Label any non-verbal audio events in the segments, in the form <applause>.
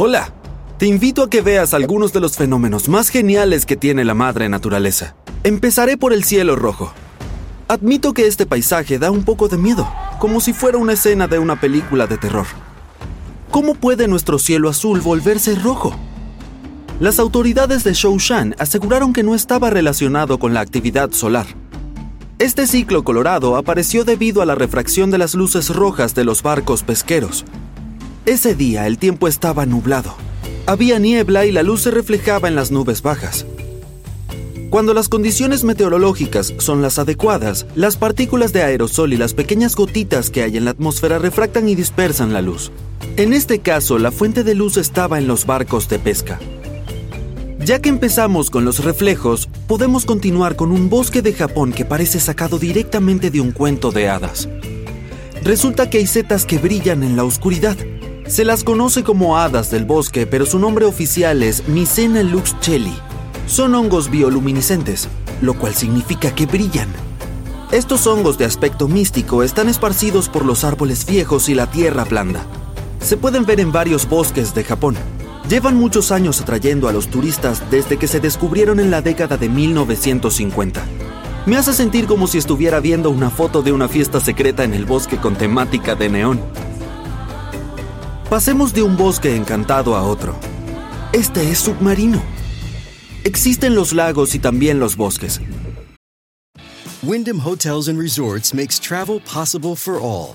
Hola, te invito a que veas algunos de los fenómenos más geniales que tiene la madre naturaleza. Empezaré por el cielo rojo. Admito que este paisaje da un poco de miedo, como si fuera una escena de una película de terror. ¿Cómo puede nuestro cielo azul volverse rojo? Las autoridades de Shoushan aseguraron que no estaba relacionado con la actividad solar. Este ciclo colorado apareció debido a la refracción de las luces rojas de los barcos pesqueros, ese día el tiempo estaba nublado. Había niebla y la luz se reflejaba en las nubes bajas. Cuando las condiciones meteorológicas son las adecuadas, las partículas de aerosol y las pequeñas gotitas que hay en la atmósfera refractan y dispersan la luz. En este caso, la fuente de luz estaba en los barcos de pesca. Ya que empezamos con los reflejos, podemos continuar con un bosque de Japón que parece sacado directamente de un cuento de hadas. Resulta que hay setas que brillan en la oscuridad, se las conoce como hadas del bosque, pero su nombre oficial es Mycena luxcheli. Son hongos bioluminiscentes, lo cual significa que brillan. Estos hongos de aspecto místico están esparcidos por los árboles viejos y la tierra blanda. Se pueden ver en varios bosques de Japón. Llevan muchos años atrayendo a los turistas desde que se descubrieron en la década de 1950. Me hace sentir como si estuviera viendo una foto de una fiesta secreta en el bosque con temática de neón. Pasemos de un bosque encantado a otro. Este es submarino. Existen los lagos y también los bosques. Wyndham Hotels and Resorts makes travel possible for all.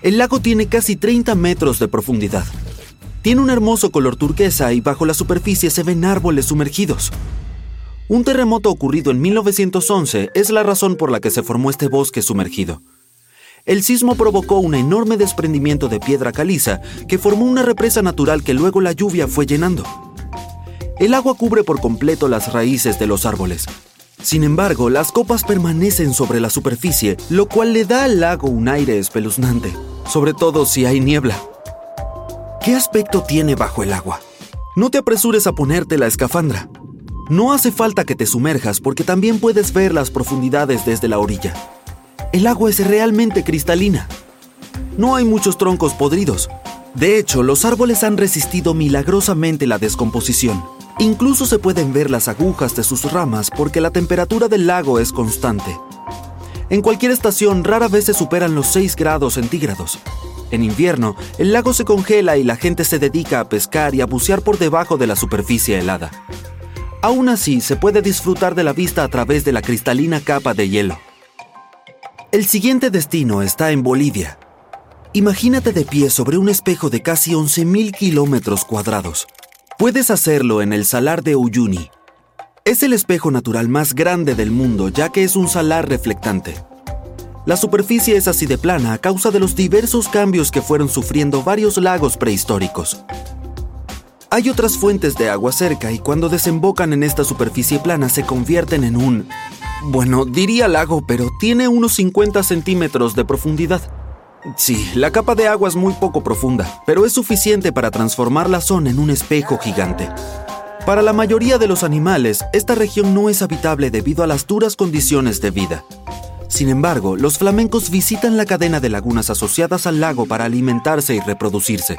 El lago tiene casi 30 metros de profundidad. Tiene un hermoso color turquesa y bajo la superficie se ven árboles sumergidos. Un terremoto ocurrido en 1911 es la razón por la que se formó este bosque sumergido. El sismo provocó un enorme desprendimiento de piedra caliza que formó una represa natural que luego la lluvia fue llenando. El agua cubre por completo las raíces de los árboles, sin embargo, las copas permanecen sobre la superficie, lo cual le da al lago un aire espeluznante, sobre todo si hay niebla. ¿Qué aspecto tiene bajo el agua? No te apresures a ponerte la escafandra. No hace falta que te sumerjas porque también puedes ver las profundidades desde la orilla. El agua es realmente cristalina. No hay muchos troncos podridos. De hecho, los árboles han resistido milagrosamente la descomposición. Incluso se pueden ver las agujas de sus ramas porque la temperatura del lago es constante. En cualquier estación rara vez se superan los 6 grados centígrados. En invierno, el lago se congela y la gente se dedica a pescar y a bucear por debajo de la superficie helada. Aún así, se puede disfrutar de la vista a través de la cristalina capa de hielo. El siguiente destino está en Bolivia. Imagínate de pie sobre un espejo de casi 11.000 kilómetros cuadrados. Puedes hacerlo en el Salar de Uyuni. Es el espejo natural más grande del mundo ya que es un salar reflectante. La superficie es así de plana a causa de los diversos cambios que fueron sufriendo varios lagos prehistóricos. Hay otras fuentes de agua cerca y cuando desembocan en esta superficie plana se convierten en un... Bueno, diría lago, pero tiene unos 50 centímetros de profundidad. Sí, la capa de agua es muy poco profunda, pero es suficiente para transformar la zona en un espejo gigante. Para la mayoría de los animales, esta región no es habitable debido a las duras condiciones de vida. Sin embargo, los flamencos visitan la cadena de lagunas asociadas al lago para alimentarse y reproducirse.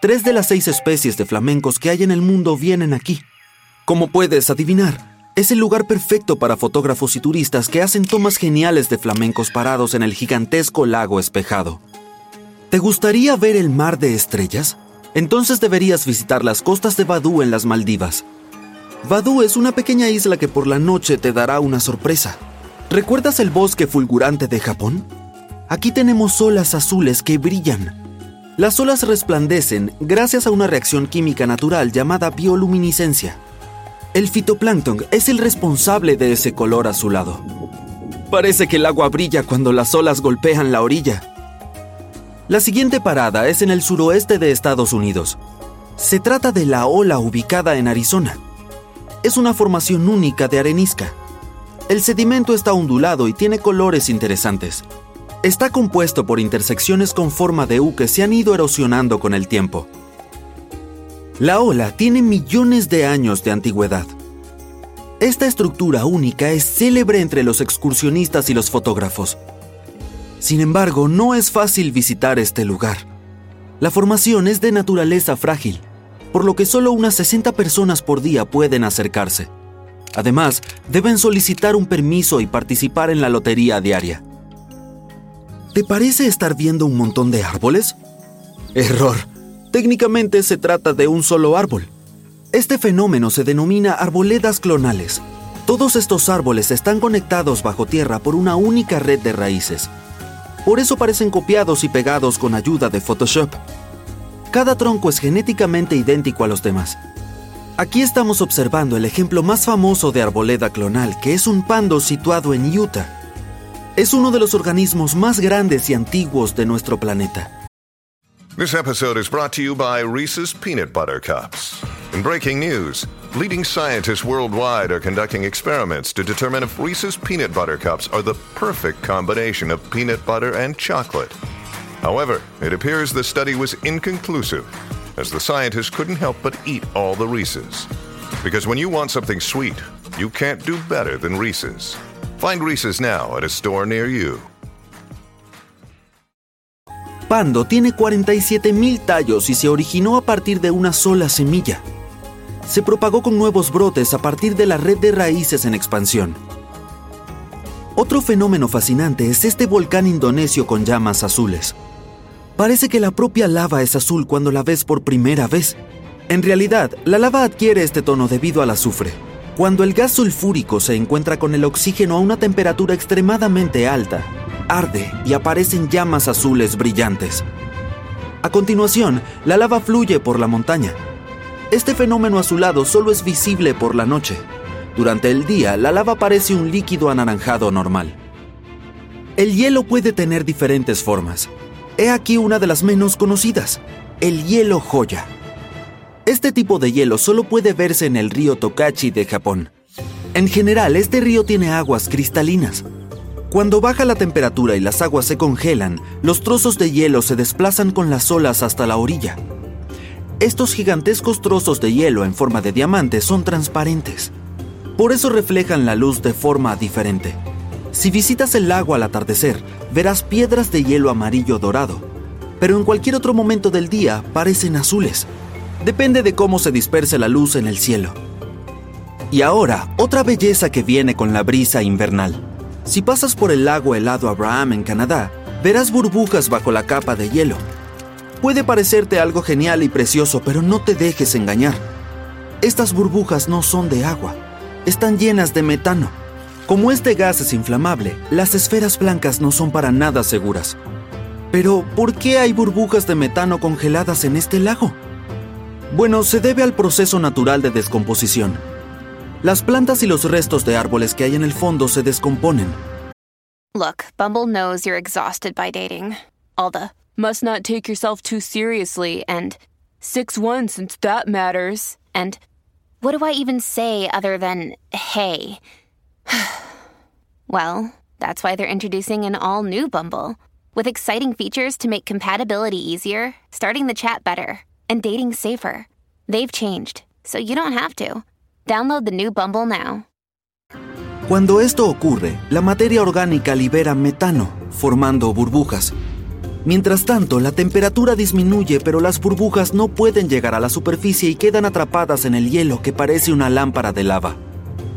Tres de las seis especies de flamencos que hay en el mundo vienen aquí. Como puedes adivinar, es el lugar perfecto para fotógrafos y turistas que hacen tomas geniales de flamencos parados en el gigantesco lago espejado. ¿Te gustaría ver el mar de estrellas? Entonces deberías visitar las costas de Vadú en las Maldivas. Vadú es una pequeña isla que por la noche te dará una sorpresa. ¿Recuerdas el bosque fulgurante de Japón? Aquí tenemos olas azules que brillan. Las olas resplandecen gracias a una reacción química natural llamada bioluminiscencia. El fitoplancton es el responsable de ese color azulado. Parece que el agua brilla cuando las olas golpean la orilla. La siguiente parada es en el suroeste de Estados Unidos. Se trata de la ola ubicada en Arizona. Es una formación única de arenisca. El sedimento está ondulado y tiene colores interesantes. Está compuesto por intersecciones con forma de U que se han ido erosionando con el tiempo. La ola tiene millones de años de antigüedad. Esta estructura única es célebre entre los excursionistas y los fotógrafos. Sin embargo, no es fácil visitar este lugar. La formación es de naturaleza frágil, por lo que solo unas 60 personas por día pueden acercarse. Además, deben solicitar un permiso y participar en la lotería diaria. ¿Te parece estar viendo un montón de árboles? Error. Técnicamente se trata de un solo árbol. Este fenómeno se denomina arboledas clonales. Todos estos árboles están conectados bajo tierra por una única red de raíces. Por eso parecen copiados y pegados con ayuda de Photoshop. Cada tronco es genéticamente idéntico a los demás. Aquí estamos observando el ejemplo más famoso de arboleda clonal, que es un pando situado en Utah. Es uno de los organismos más grandes y antiguos de nuestro planeta. This episode is brought to you by Reese's Peanut Butter Cups. In breaking news, leading scientists worldwide are conducting experiments to determine if Reese's Peanut Butter Cups are the perfect combination of peanut butter and chocolate. However, it appears the study was inconclusive, as the scientists couldn't help but eat all the Reese's. Because when you want something sweet, you can't do better than Reese's. Find Reese's now at a store near you. Pando tiene 47.000 tallos y se originó a partir de una sola semilla. Se propagó con nuevos brotes a partir de la red de raíces en expansión. Otro fenómeno fascinante es este volcán indonesio con llamas azules. Parece que la propia lava es azul cuando la ves por primera vez. En realidad, la lava adquiere este tono debido al azufre. Cuando el gas sulfúrico se encuentra con el oxígeno a una temperatura extremadamente alta, arde y aparecen llamas azules brillantes. A continuación, la lava fluye por la montaña. Este fenómeno azulado solo es visible por la noche. Durante el día, la lava parece un líquido anaranjado normal. El hielo puede tener diferentes formas. He aquí una de las menos conocidas, el hielo joya. Este tipo de hielo solo puede verse en el río Tokachi de Japón. En general, este río tiene aguas cristalinas. Cuando baja la temperatura y las aguas se congelan, los trozos de hielo se desplazan con las olas hasta la orilla. Estos gigantescos trozos de hielo en forma de diamante son transparentes. Por eso reflejan la luz de forma diferente. Si visitas el lago al atardecer, verás piedras de hielo amarillo dorado, pero en cualquier otro momento del día parecen azules. Depende de cómo se disperse la luz en el cielo. Y ahora, otra belleza que viene con la brisa invernal. Si pasas por el lago helado Abraham en Canadá, verás burbujas bajo la capa de hielo. Puede parecerte algo genial y precioso, pero no te dejes engañar. Estas burbujas no son de agua, están llenas de metano. Como este gas es inflamable, las esferas blancas no son para nada seguras. Pero, ¿por qué hay burbujas de metano congeladas en este lago? Bueno, se debe al proceso natural de descomposición. Las plantas y los restos de árboles que hay en el fondo se descomponen. Look, Bumble knows you're exhausted by dating. All the must not take yourself too seriously and 6 1 since that matters. And what do I even say other than hey? <sighs> well, that's why they're introducing an all new Bumble with exciting features to make compatibility easier, starting the chat better, and dating safer. They've changed, so you don't have to. Download the new Bumble now. Cuando esto ocurre, la materia orgánica libera metano, formando burbujas. Mientras tanto, la temperatura disminuye, pero las burbujas no pueden llegar a la superficie y quedan atrapadas en el hielo que parece una lámpara de lava.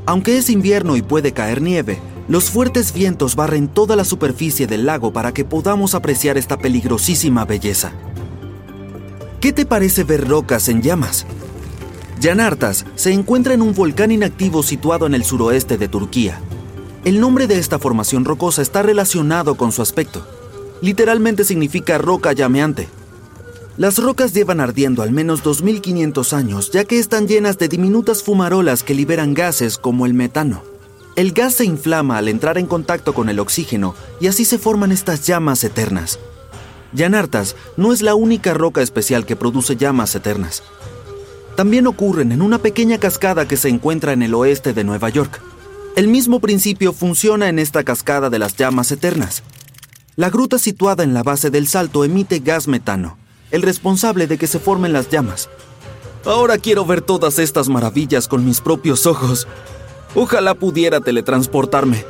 Aunque es invierno y puede caer nieve, los fuertes vientos barren toda la superficie del lago para que podamos apreciar esta peligrosísima belleza. ¿Qué te parece ver rocas en llamas? Yanartas se encuentra en un volcán inactivo situado en el suroeste de Turquía. El nombre de esta formación rocosa está relacionado con su aspecto. Literalmente significa roca llameante. Las rocas llevan ardiendo al menos 2.500 años ya que están llenas de diminutas fumarolas que liberan gases como el metano. El gas se inflama al entrar en contacto con el oxígeno y así se forman estas llamas eternas. Yanartas no es la única roca especial que produce llamas eternas. También ocurren en una pequeña cascada que se encuentra en el oeste de Nueva York. El mismo principio funciona en esta cascada de las llamas eternas. La gruta situada en la base del salto emite gas metano, el responsable de que se formen las llamas. Ahora quiero ver todas estas maravillas con mis propios ojos. Ojalá pudiera teletransportarme.